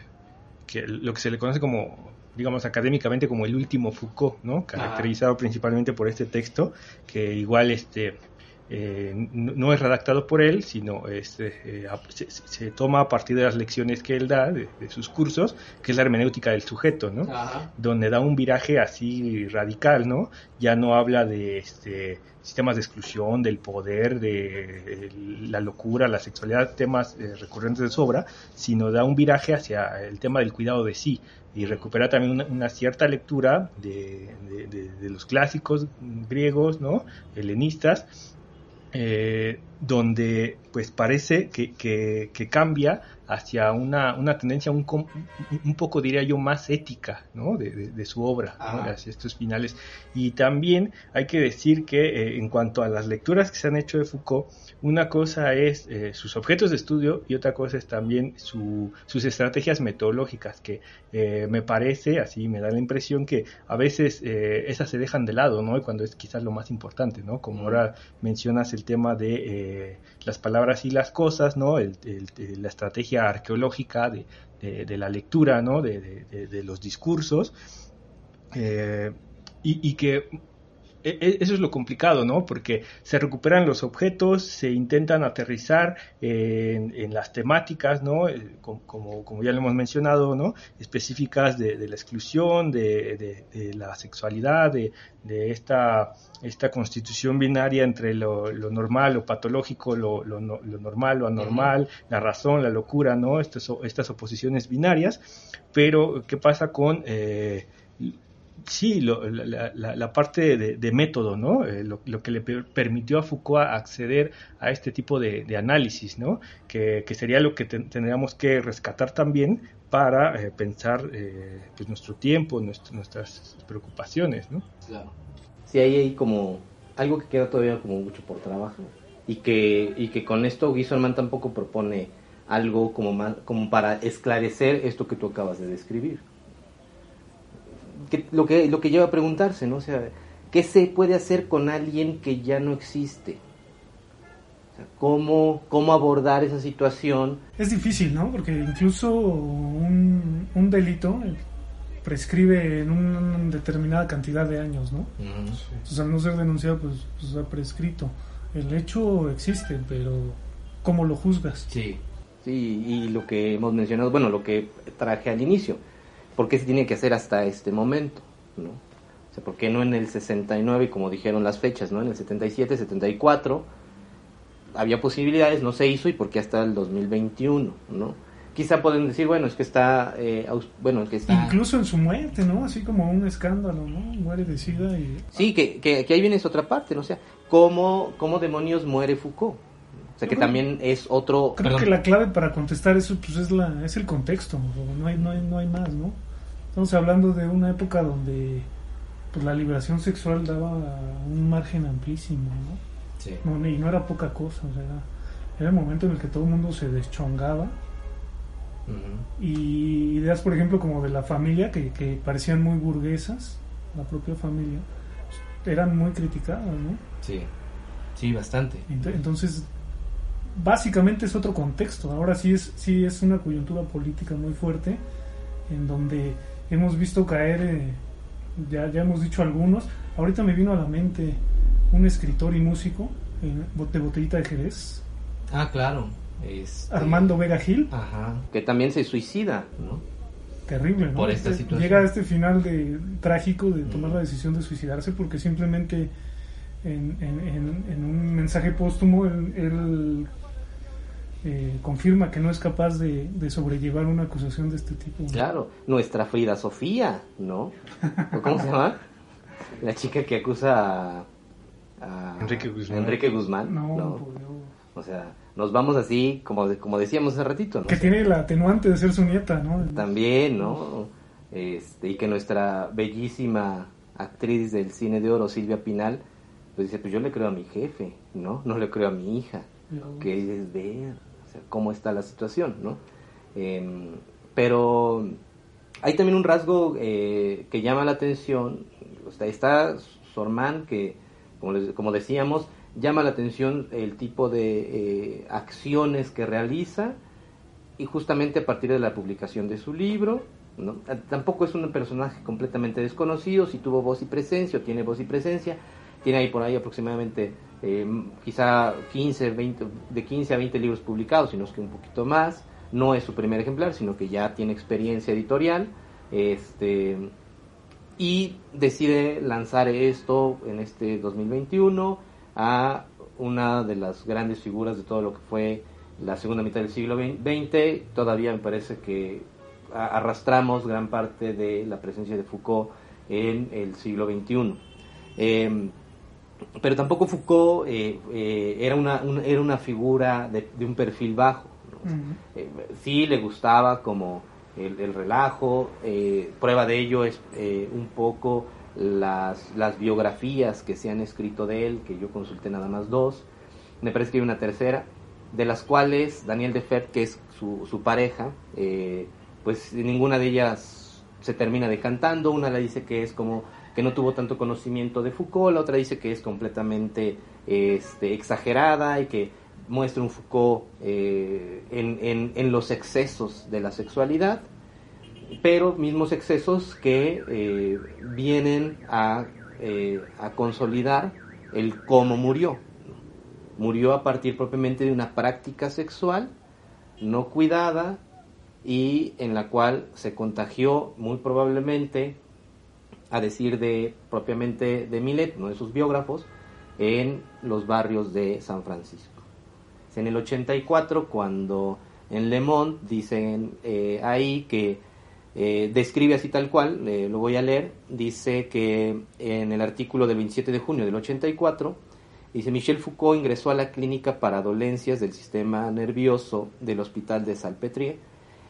que lo que se le conoce como digamos académicamente como el último Foucault, ¿no? Caracterizado principalmente por este texto que igual este eh, no, es redactado por él, sino este, eh, se, toma a partir de las lecciones que él da de, sus cursos, que es la hermenéutica del sujeto, ¿no? Donde da un viraje así radical, ¿no? Ya no habla de este, sistemas de exclusión, del poder, de, la locura, la sexualidad, temas eh, recurrentes de sobra, sino da un viraje hacia el tema del cuidado de sí y recupera también una, cierta lectura de, de, los clásicos griegos, ¿no? helenistas, eh, donde pues parece que, que, cambia hacia una, una tendencia un, un, poco, diría yo, más ética ¿no? de, su obra, hacia estos finales. Y también hay que decir que eh, en cuanto a las lecturas que se han hecho de Foucault, una cosa es eh, sus objetos de estudio y otra cosa es también su, sus estrategias metodológicas, que eh, me parece, así me da la impresión que a veces esas se dejan de lado, ¿no? Y cuando es quizás lo más importante, ¿no? Como ahora mencionas el tema de las palabras y las cosas, ¿no? la estrategia arqueológica de, la lectura, ¿no? De, los discursos. Eh, y, que e, e, eso es lo complicado, ¿no? Porque se recuperan los objetos, se intentan aterrizar en, las temáticas, ¿no? Eh, como, como, ya lo hemos mencionado, ¿no? Específicas de, la exclusión, de, la sexualidad, de, esta, esta constitución binaria entre lo, normal, lo patológico, lo, normal, lo anormal, la razón, la locura, ¿no? Estas, estas oposiciones binarias. Pero, ¿qué pasa con... Eh, sí, la, parte de, método, ¿no? Eh, lo, que le permitió a Foucault acceder a este tipo de, análisis, ¿no? Que, sería lo que tendríamos que rescatar también para eh, pensar eh, pues nuestro tiempo, nuestras preocupaciones, ¿no? Claro. Sí, ahí hay como algo que queda todavía como mucho por trabajo y que, y que con esto Guisolman tampoco propone algo como, como para esclarecer esto que tú acabas de describir lo, que, lo que lleva a preguntarse, ¿no? O sea, ¿qué se puede hacer con alguien que ya no existe? ¿cómo, ¿Cómo abordar esa situación? Es difícil, ¿no? Porque incluso un, un delito prescribe en una determinada cantidad de años, ¿no? Entonces, al no ser denunciado, pues, pues ha prescrito. El hecho existe, pero ¿cómo lo juzgas? Sí, sí, y lo que hemos mencionado, bueno, lo que traje al inicio, ¿por qué se tiene que hacer hasta este momento? ¿no? O sea, ¿por qué no en el 69, como dijeron las fechas, ¿no? En el 77, 74 había posibilidades, no se hizo y por qué hasta el 2021, ¿no? Quizá pueden decir, bueno, es que está, eh, bueno, que está... Incluso en su muerte, ¿no? Así como un escándalo, ¿no? Muere de sida y... Sí, que, que, ahí viene esa otra parte, ¿no? O sea, ¿cómo, cómo demonios muere Foucault? O sea, que también es otro... Creo que la clave para contestar eso, pues, es, la, es el contexto, no hay, no hay, no hay más, ¿no? Estamos hablando de una época donde pues, la liberación sexual daba un margen amplísimo, ¿no? y no era poca cosa, o sea, era, el momento en el que todo el mundo se deschongaba. Y ideas, por ejemplo, como de la familia, que, que parecían muy burguesas, la propia familia, eran muy criticadas, ¿no? Sí, sí, bastante. Entonces, básicamente es otro contexto. Ahora sí es, sí es una coyuntura política muy fuerte, en donde hemos visto caer, eh, ya, ya hemos dicho algunos, ahorita me vino a la mente un escritor y músico eh, de Botellita de Jerez. Ah, claro. Este, Armando Vega Gil. Ajá. Que también se suicida, ¿no? Terrible, ¿no? Por esta este, situación. Llega a este final de, trágico de tomar la decisión de suicidarse porque simplemente en, en, en, un mensaje póstumo él eh, confirma que no es capaz de, sobrellevar una acusación de este tipo. Claro, nuestra Frida Sofía, ¿no? ¿Cómo se llama? La chica que acusa a, Enrique Guzmán. Enrique Guzmán no, O sea, nos vamos así, como, como decíamos hace ratito. Que tiene la atenuante de ser su nieta, ¿no? También, ¿no? Este, y que nuestra bellísima actriz del cine de oro, Silvia Pinal, pues dice, pues yo le creo a mi jefe, ¿no? No le creo a mi hija. Que es ver cómo está la situación, ¿no? Em, pero hay también un rasgo eh, que llama la atención, está Sorman, que como, decíamos, llama la atención el tipo de eh, acciones que realiza y justamente a partir de la publicación de su libro, ¿no? tampoco es un personaje completamente desconocido, si tuvo voz y presencia o tiene voz y presencia, tiene ahí por ahí aproximadamente eh, quizá 15, 20, de 15 a 20 libros publicados, sino que un poquito más, no es su primer ejemplar, sino que ya tiene experiencia editorial, este, y decide lanzar esto en este 2021 a una de las grandes figuras de todo lo que fue la segunda mitad del siglo XX. Todavía me parece que arrastramos gran parte de la presencia de Foucault en el siglo XXI. Em, pero tampoco Foucault eh, eh, era, una, era una figura de, un perfil bajo. Eh, sí le gustaba como el, relajo, prueba de ello es un poco las, las biografías que se han escrito de él, que yo consulté nada más dos, me parece que hay una tercera, de las cuales Daniel de Fert, que es su, su pareja, eh, pues ninguna de ellas se termina decantando, una le dice que es como que no tuvo tanto conocimiento de Foucault, la otra dice que es completamente este, exagerada y que muestra un Foucault eh, en, los excesos de la sexualidad pero mismos excesos que eh, vienen eh, a, consolidar el cómo murió. Murió a partir propiamente de una práctica sexual no cuidada y en la cual se contagió muy probablemente, a decir de propiamente de Millet, uno de sus biógrafos, en los barrios de San Francisco. en el 84 cuando en Le Monde dicen eh, ahí que eh, describe así tal cual, eh, lo voy a leer, dice que en el artículo del 27 de junio del 84, dice Michel Foucault ingresó a la clínica para dolencias del sistema nervioso del hospital de Salpêtrière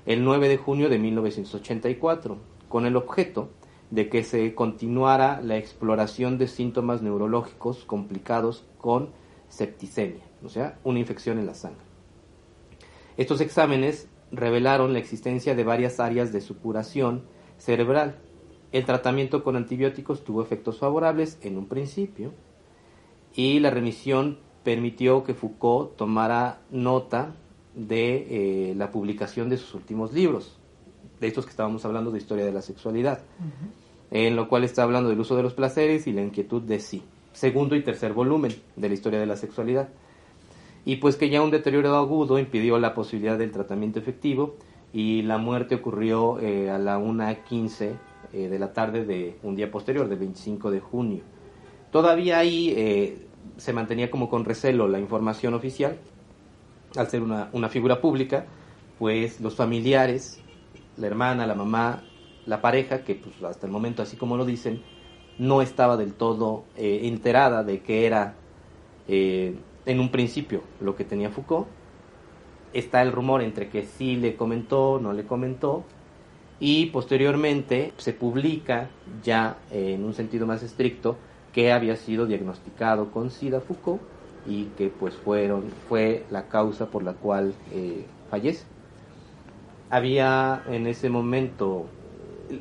el 9 de junio de 1984, con el objeto de que se continuara la exploración de síntomas neurológicos complicados con septicemia, o sea, una infección en la sangre. Estos exámenes revelaron la existencia de varias áreas de supuración cerebral. El tratamiento con antibióticos tuvo efectos favorables en un principio y la remisión permitió que Foucault tomara nota de eh, la publicación de sus últimos libros, de estos que estábamos hablando de historia de la sexualidad, en lo cual está hablando del uso de los placeres y la inquietud de sí, segundo y tercer volumen de la historia de la sexualidad. Y pues que ya un deterioro agudo impidió la posibilidad del tratamiento efectivo y la muerte ocurrió eh, a la 1.15 eh, de la tarde de un día posterior, del 25 de junio. Todavía ahí eh, se mantenía como con recelo la información oficial, al ser una, una figura pública, pues los familiares, la hermana, la mamá, la pareja, que pues hasta el momento, así como lo dicen, no estaba del todo enterada de que era en un principio lo que tenía Foucault. Está el rumor entre que sí le comentó, no le comentó, y posteriormente se publica ya en un sentido más estricto que había sido diagnosticado con SIDA Foucault y que pues fueron, fue la causa por la cual eh, fallece. Había en ese momento,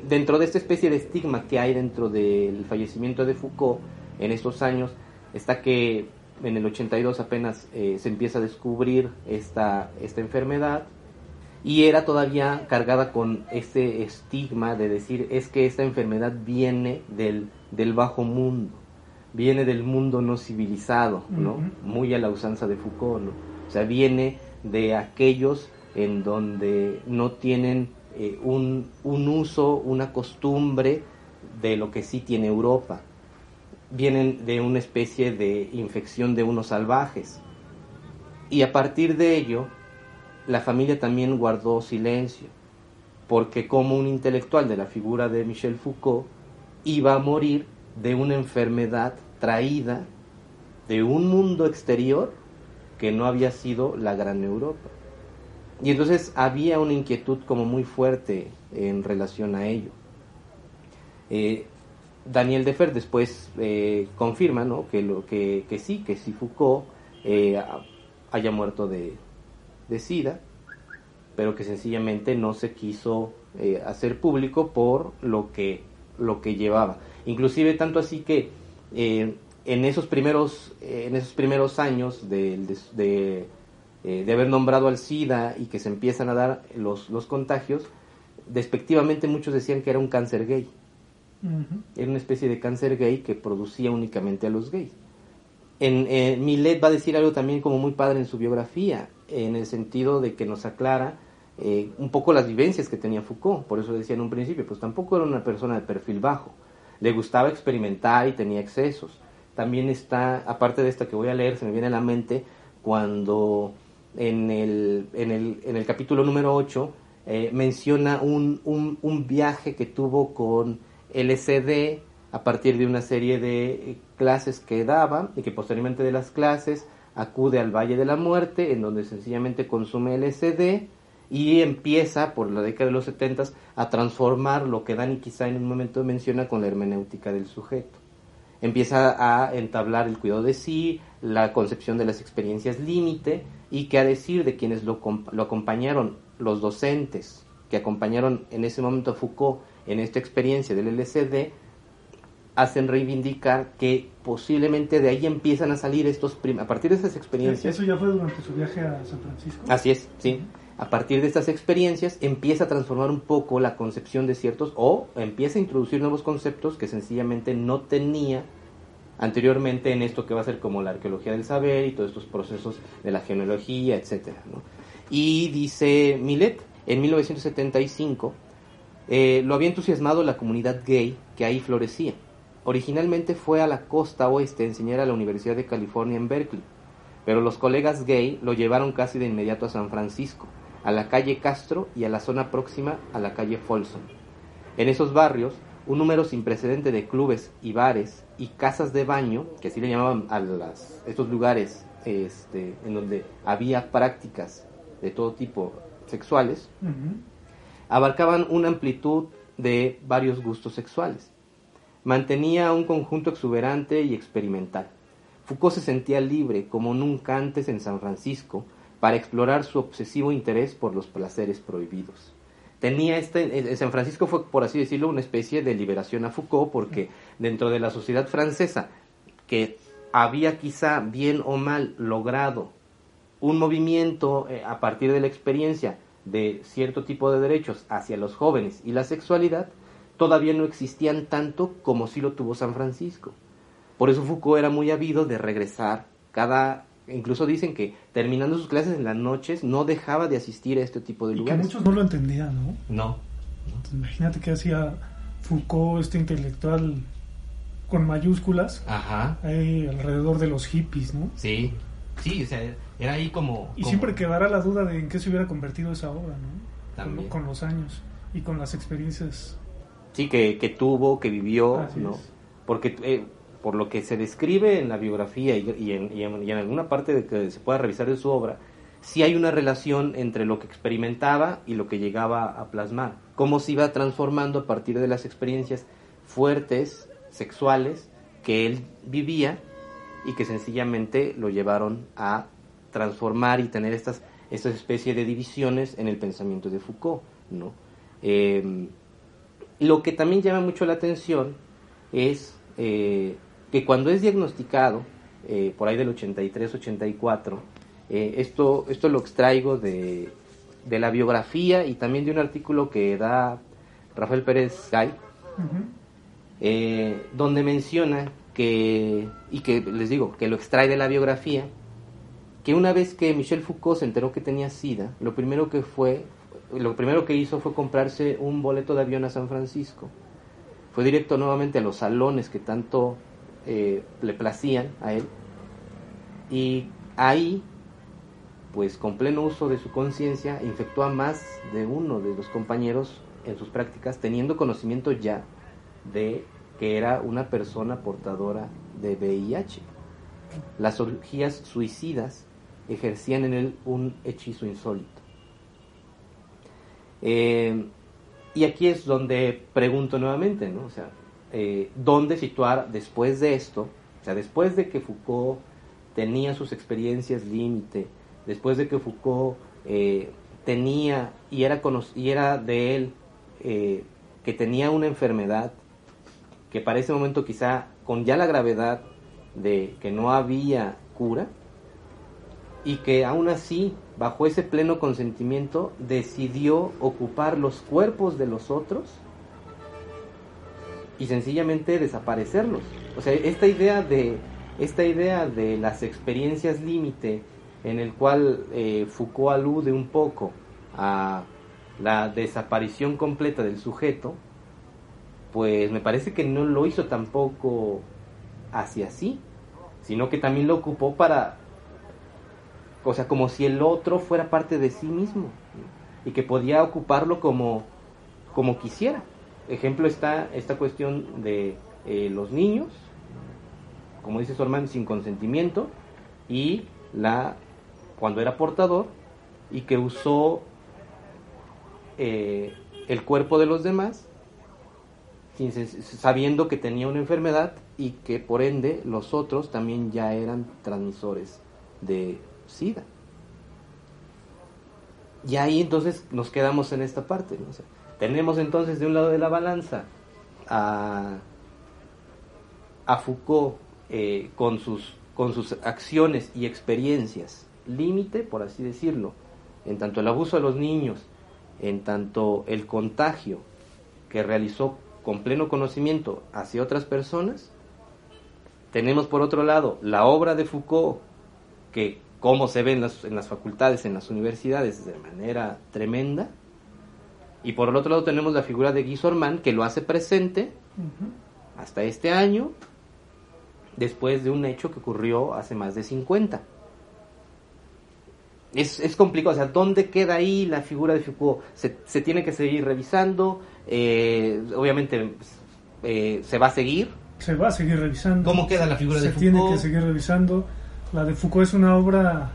dentro de esta especie de estigma que hay dentro del fallecimiento de Foucault en estos años, está que en el 82 apenas eh, se empieza a descubrir esta, esta enfermedad y era todavía cargada con ese estigma de decir es que esta enfermedad viene del, del bajo mundo, viene del mundo no civilizado, ¿no? Muy a la usanza de Foucault, ¿no? O sea, viene de aquellos en donde no tienen eh, un, un uso, una costumbre de lo que sí tiene Europa vienen de una especie de infección de unos salvajes. Y a partir de ello, la familia también guardó silencio, porque como un intelectual de la figura de Michel Foucault, iba a morir de una enfermedad traída de un mundo exterior que no había sido la gran Europa. Y entonces había una inquietud como muy fuerte en relación a ello. Eh, Daniel Defer después eh, confirma ¿no? que, lo, que, que, sí, que sí Foucault eh, haya muerto de, de, SIDA, pero que sencillamente no se quiso eh, hacer público por lo que, lo que llevaba. Inclusive tanto así que en, esos primeros, en esos primeros años de, de, eh, de haber nombrado al SIDA y que se empiezan a dar los, los contagios, despectivamente muchos decían que era un cáncer gay. Era una especie de cáncer gay que producía únicamente a los gays. En, eh, Millet va a decir algo también como muy padre en su biografía, en el sentido de que nos aclara eh, un poco las vivencias que tenía Foucault. Por eso decía en un principio, pues tampoco era una persona de perfil bajo. Le gustaba experimentar y tenía excesos. También está, aparte de esta que voy a leer, se me viene a la mente cuando en el, en el, en el capítulo número 8 eh, menciona un, un, un viaje que tuvo con LSD a partir de una serie de eh, clases que daba y que posteriormente de las clases acude al Valle de la Muerte en donde sencillamente consume LSD y empieza por la década de los 70 a transformar lo que Dani quizá en un momento menciona con la hermenéutica del sujeto. Empieza a entablar el cuidado de sí, la concepción de las experiencias límite y que a decir de quienes lo, lo acompañaron, los docentes que acompañaron en ese momento a Foucault en esta experiencia del LSD, hacen reivindicar que posiblemente de ahí empiezan a salir estos a partir de estas experiencias. Eso ya fue durante su viaje a San Francisco. Así es, sí. A partir de estas experiencias empieza a transformar un poco la concepción de ciertos o empieza a introducir nuevos conceptos que sencillamente no tenía anteriormente en esto que va a ser como la arqueología del saber y todos estos procesos de la genealogía, etcétera. Y dice Millet en 1975 eh, lo había entusiasmado la comunidad gay que ahí florecía. Originalmente fue a la costa oeste a enseñar a la Universidad de California en Berkeley, pero los colegas gay lo llevaron casi de inmediato a San Francisco, a la calle Castro y a la zona próxima a la calle Folsom. En esos barrios, un número sin precedente de clubes y bares y casas de baño, que así le llamaban a las, estos lugares este, en donde había prácticas de todo tipo sexuales, abarcaban una amplitud de varios gustos sexuales. Mantenía un conjunto exuberante y experimental. Foucault se sentía libre como nunca antes en San Francisco para explorar su obsesivo interés por los placeres prohibidos. Tenía este, San Francisco fue, por así decirlo, una especie de liberación a Foucault porque dentro de la sociedad francesa, que había quizá bien o mal logrado un movimiento eh, a partir de la experiencia de cierto tipo de derechos hacia los jóvenes y la sexualidad todavía no existían tanto como sí lo tuvo San Francisco. Por eso Foucault era muy habido de regresar cada incluso dicen que terminando sus clases en las noches no dejaba de asistir a este tipo de lugares. que muchos no lo entendían, ¿no? No. Imagínate que hacía Foucault, este intelectual con mayúsculas, Ajá. Ahí alrededor de los hippies, ¿no? Sí. Sí, o sea, era ahí como... Y siempre quedará la duda de en qué se hubiera convertido esa obra, ¿no? También. Con, los años y con las experiencias. Sí, que, que tuvo, que vivió, ¿no? Porque eh, por lo que se describe en la biografía y, en, alguna parte de que se pueda revisar de su obra, sí hay una relación entre lo que experimentaba y lo que llegaba a plasmar. Cómo se iba transformando a partir de las experiencias fuertes, sexuales, que él vivía y que sencillamente lo llevaron a transformar y tener estas, estas especies de divisiones en el pensamiento de Foucault. ¿no? Eh, lo que también llama mucho la atención es eh, que cuando es diagnosticado, eh, por ahí del 83-84, esto, esto lo extraigo de, de, la biografía y también de un artículo que da Rafael Pérez Gay, donde menciona que, y que les digo, que lo extrae de la biografía, que una vez que Michel Foucault se enteró que tenía SIDA, lo primero que fue, lo primero que hizo fue comprarse un boleto de avión a San Francisco. Fue directo nuevamente a los salones que tanto eh, le placían a él. Y ahí, pues con pleno uso de su conciencia, infectó a más de uno de los compañeros en sus prácticas, teniendo conocimiento ya de que era una persona portadora de VIH. Las orgías suicidas ejercían en él un hechizo insólito. Eh, y aquí es donde pregunto nuevamente, ¿no? O sea, eh, ¿dónde situar después de esto? O sea, después de que Foucault tenía sus experiencias límite, después de que Foucault eh, tenía y era, y era de él que tenía una enfermedad que para ese momento quizá con ya la gravedad de que no había cura, y que aún así, bajo ese pleno consentimiento, decidió ocupar los cuerpos de los otros y sencillamente desaparecerlos. O sea, esta idea de, esta idea de las experiencias límite, en el cual eh, Foucault alude un poco a la desaparición completa del sujeto, pues me parece que no lo hizo tampoco hacia sí, sino que también lo ocupó para, o sea, como si el otro fuera parte de sí mismo y que podía ocuparlo como, como quisiera. Ejemplo está esta cuestión de eh, los niños, como dice su hermano, sin consentimiento, y la cuando era portador y que usó eh, el cuerpo de los demás sabiendo que tenía una enfermedad y que por ende los otros también ya eran transmisores de SIDA. Y ahí entonces nos quedamos en esta parte. Tenemos entonces de un lado de la balanza a, a Foucault eh, con, sus, con sus acciones y experiencias límite, por así decirlo, en tanto el abuso de los niños, en tanto el contagio que realizó con pleno conocimiento hacia otras personas. Tenemos por otro lado la obra de Foucault, que como se ve en las, en las facultades, en las universidades, de manera tremenda. Y por el otro lado tenemos la figura de Guy Sorman, que lo hace presente hasta este año, después de un hecho que ocurrió hace más de 50 es, es complicado, o sea, ¿dónde queda ahí la figura de Foucault? Se, se tiene que seguir revisando, eh, obviamente eh, se va a seguir. Se va a seguir revisando. ¿Cómo queda la figura de Foucault? Se tiene que seguir revisando. La de Foucault es una obra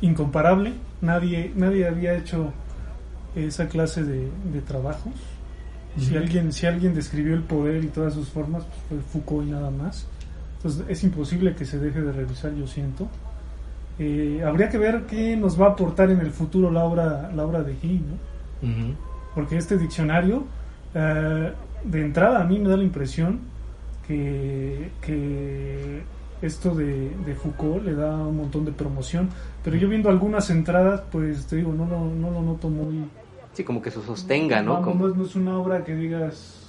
incomparable, nadie, nadie había hecho esa clase de, de trabajos. Si alguien, si alguien describió el poder y todas sus formas, pues fue Foucault y nada más. Entonces es imposible que se deje de revisar, yo siento. Eh, habría que ver qué nos va a aportar en el futuro la obra, la obra de Guy, ¿no? Porque este diccionario, eh, de entrada, a mí me da la impresión que, que esto de, Foucault le da un montón de promoción, pero yo viendo algunas entradas, pues te digo, no, no, no lo noto muy... Sí, como que se sostenga, ¿no? como... no, es una obra que digas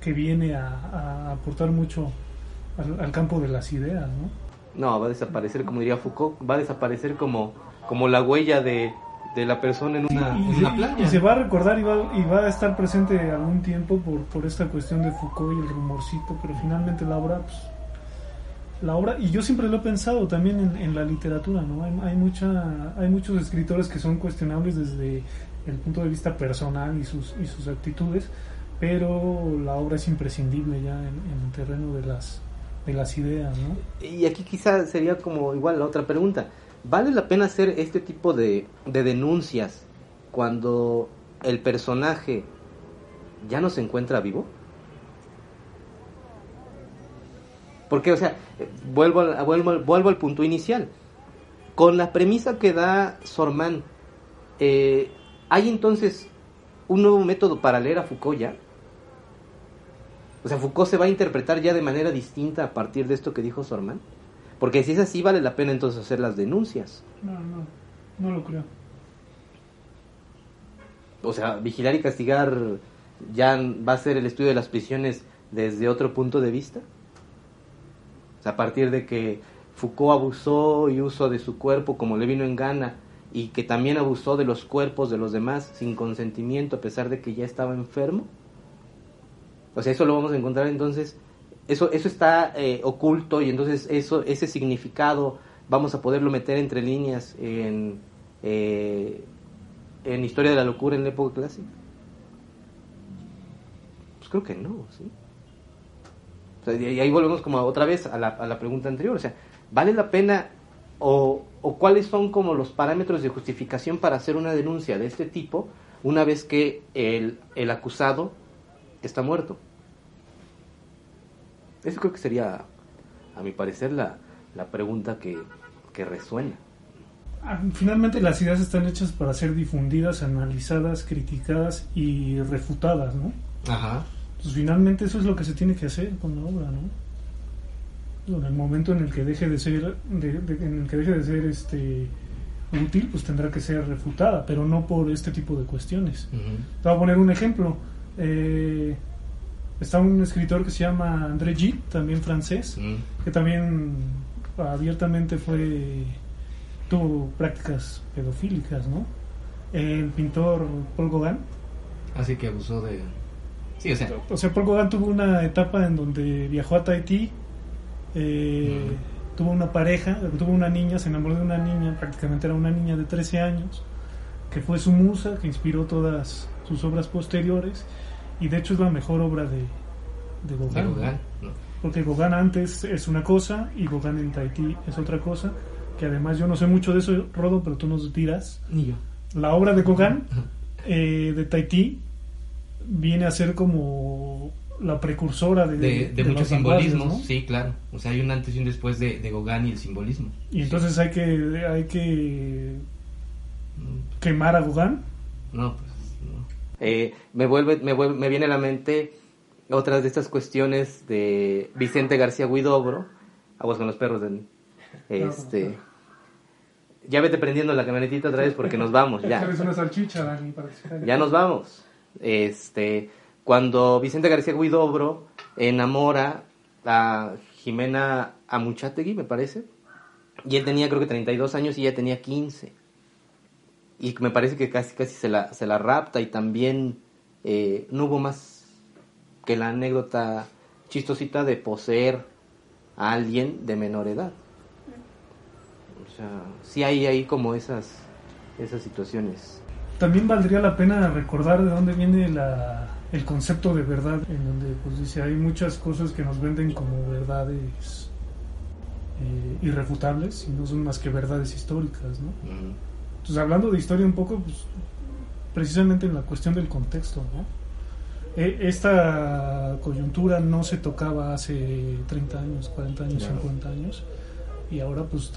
que viene a, aportar mucho al, al, campo de las ideas, ¿no? No, va a desaparecer, como diría Foucault, va a desaparecer como, como la huella de, la persona en una, playa. Y se va a recordar y va, y va a estar presente algún tiempo por, por esta cuestión de Foucault y el rumorcito, pero finalmente la obra, pues, la obra, y yo siempre lo he pensado también en, la literatura, ¿no? Hay, hay, mucha, hay muchos escritores que son cuestionables desde el punto de vista personal y sus, y sus actitudes, pero la obra es imprescindible ya en el terreno de las de las ideas, ¿no? Y aquí quizá sería como igual la otra pregunta. ¿Vale la pena hacer este tipo de, de denuncias cuando el personaje ya no se encuentra vivo? Porque, o sea, vuelvo, vuelvo, vuelvo al punto inicial. Con la premisa que da Sorman, eh, ¿hay entonces un nuevo método para leer a Foucault ya? O sea, Foucault se va a interpretar ya de manera distinta a partir de esto que dijo Sorman. Porque si es así, vale la pena entonces hacer las denuncias. No, no, no lo creo. O sea, vigilar y castigar ya va a ser el estudio de las prisiones desde otro punto de vista. O sea, a partir de que Foucault abusó y usó de su cuerpo como le vino en gana y que también abusó de los cuerpos de los demás sin consentimiento a pesar de que ya estaba enfermo. O sea, eso lo vamos a encontrar entonces, eso, eso está eh, oculto y entonces eso, ese significado vamos a poderlo meter entre líneas en, eh, en Historia de la Locura en la época clásica. Pues creo que no, ¿sí? y ahí volvemos como otra vez a la, a la pregunta anterior, o sea, ¿vale la pena o, o, cuáles son como los parámetros de justificación para hacer una denuncia de este tipo una vez que el, el acusado está muerto. Eso creo que sería, a mi parecer, la, la pregunta que, que resuena. Ah, finalmente las ideas están hechas para ser difundidas, analizadas, criticadas y refutadas, ¿no? Ajá. Pues finalmente eso es lo que se tiene que hacer con la obra, ¿no? En el momento en el que deje de ser, en el que deje de ser este útil, pues tendrá que ser refutada, pero no por este tipo de cuestiones. Te voy a poner un ejemplo. Eh, está un escritor que se llama André Gide, también francés, que también abiertamente fue tuvo prácticas pedofílicas, ¿no? El pintor Paul Gauguin. Así que abusó de... Sí, o sea... O sea, Paul Gauguin tuvo una etapa en donde viajó a Tahití, eh, tuvo una pareja, tuvo una niña, se enamoró de una niña, prácticamente era una niña de 13 años, que fue su musa, que inspiró todas sus obras posteriores, y de hecho es la mejor obra de, de Gauguin. Porque Gauguin antes es una cosa y Gauguin en Tahití es otra cosa, que además yo no sé mucho de eso, Rodo, pero tú nos dirás. Ni yo. La obra de Gauguin eh, de Tahití viene a ser como la precursora de, de, muchos simbolismos, sí, claro. O sea, hay un antes y un después de, de Gauguin y el simbolismo. Y entonces hay que hay que quemar a Gauguin. No, pues no. Eh, me vuelve, me vuelve, me viene a la mente otras de estas cuestiones de Vicente García Guidobro, aguas con los perros del este ya vete prendiendo la camionetita otra vez porque nos vamos ya. Ya nos vamos. Este cuando Vicente García Guidobro enamora a Jimena Amuchategui, me parece, y él tenía creo que 32 años y ella tenía 15. Y me parece que casi casi se la, se la rapta y también eh, no hubo más que la anécdota chistosita de poseer a alguien de menor edad. O sea, sí hay ahí como esas, esas situaciones. También valdría la pena recordar de dónde viene la, el concepto de verdad, en donde pues dice hay muchas cosas que nos venden como verdades eh, irrefutables y no son más que verdades históricas, ¿no? Entonces hablando de historia un poco, pues precisamente en la cuestión del contexto, ¿no? E, esta coyuntura no se tocaba hace 30 años, 40 años, 50 años y ahora pues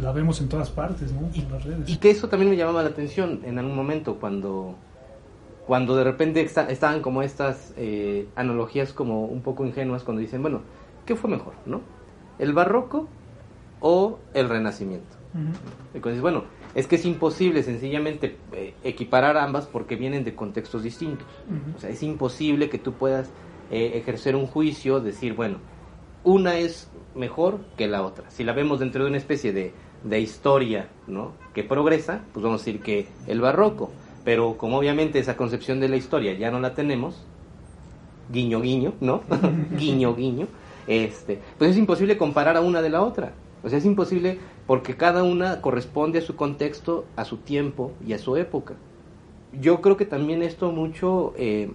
la vemos en todas partes, ¿no? En las redes. Y que eso también me llamaba la atención en algún momento cuando cuando de repente estaban como estas eh, analogías como un poco ingenuas cuando dicen, bueno, ¿qué fue mejor, no? ¿El barroco o el renacimiento? Entonces, bueno, es que es imposible sencillamente eh, equiparar ambas porque vienen de contextos distintos. O sea, es imposible que tú puedas eh, ejercer un juicio, decir, bueno, una es mejor que la otra. Si la vemos dentro de una especie de, de historia, ¿no? Que progresa, pues vamos a decir que el barroco pero como obviamente esa concepción de la historia ya no la tenemos, guiño guiño, ¿no? guiño guiño, este, pues es imposible comparar a una de la otra. O sea, es imposible porque cada una corresponde a su contexto, a su tiempo y a su época. Yo creo que también esto mucho, eh,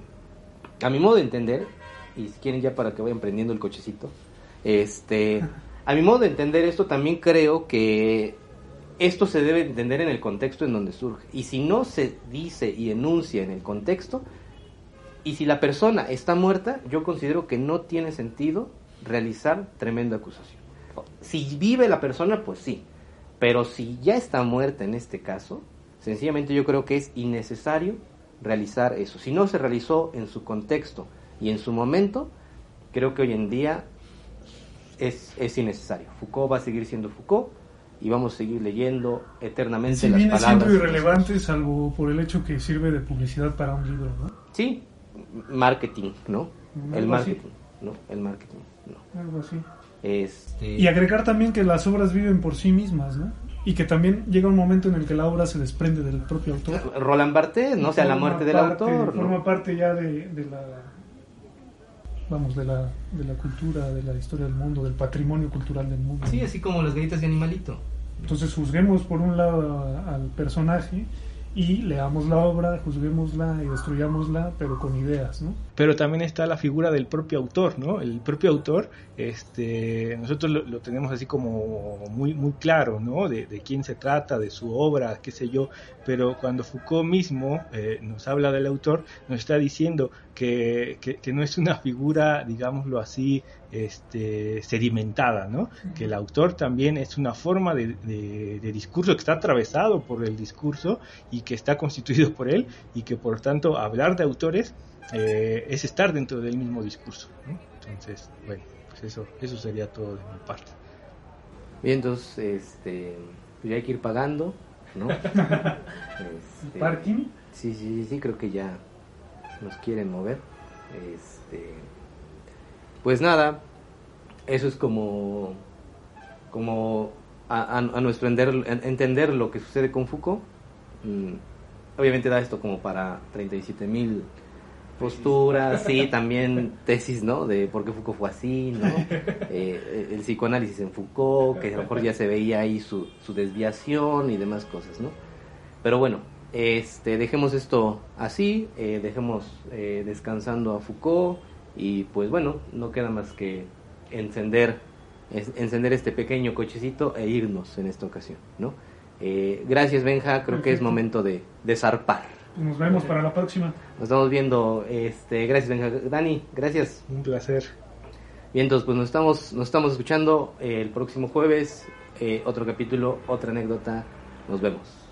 a mi modo de entender, y si quieren ya para que vayan prendiendo el cochecito, este, a mi modo de entender esto también creo que esto se debe entender en el contexto en donde surge. Y si no se dice y enuncia en el contexto, y si la persona está muerta, yo considero que no tiene sentido realizar tremenda acusación. Si vive la persona, pues sí. Pero si ya está muerta en este caso, sencillamente yo creo que es innecesario realizar eso. Si no se realizó en su contexto y en su momento, creo que hoy en día es, es innecesario. Foucault va a seguir siendo Foucault y vamos a seguir leyendo eternamente sí, las viene palabras. siendo irrelevante salvo por el hecho que sirve de publicidad para un libro, ¿no? Sí, marketing, ¿no? el marketing, ¿no? El marketing, ¿no? Algo así. Este... Y agregar también que las obras viven por sí mismas, ¿no? Y que también llega un momento en el que la obra se desprende del propio autor. Roland Barthes, ¿no? O sea, la muerte del autor. Forma parte ya de, de la vamos, de la, de la cultura, de la historia del mundo, del patrimonio cultural del mundo. Sí, así como las galletas de animalito. Entonces juzguemos por un lado al personaje y leamos la obra, juzguémosla y destruyámosla, pero con ideas, ¿no? Pero también está la figura del propio autor, ¿no? El propio autor, este, nosotros lo, tenemos así como muy, muy claro, ¿no? De, quién se trata, de su obra, qué sé yo, pero cuando Foucault mismo eh, nos habla del autor, nos está diciendo que, que, no es una figura, digámoslo así, este, sedimentada, ¿no? Que el autor también es una forma de, de, discurso que está atravesado por el discurso y que está constituido por él y que por tanto hablar de autores eh, es estar dentro del mismo discurso. Entonces, bueno, pues eso, eso sería todo de mi parte. Bien, entonces, este, pues ya hay que ir pagando, ¿no? Este, ¿Parking? Sí, sí, sí, creo que ya nos quieren mover. Este, pues nada, eso es como, como a, nuestro entender, entender lo que sucede con Foucault. Mm, obviamente da esto como para 37 mil posturas, sí, también tesis, ¿no? De por qué Foucault fue así, ¿no? Eh, el psicoanálisis en Foucault, que a lo mejor ya se veía ahí su, su desviación y demás cosas, ¿no? Pero bueno, este, dejemos esto así, eh, dejemos eh, descansando a Foucault y pues bueno, no queda más que encender, encender este pequeño cochecito e irnos en esta ocasión, ¿no? Eh, gracias Benja, creo que es momento de, de zarpar. Nos vemos para la próxima. Nos estamos viendo, este, gracias Benja. Dani, gracias. Un placer. Bien, entonces pues nos estamos, nos estamos escuchando el próximo jueves, otro capítulo, otra anécdota. Nos vemos.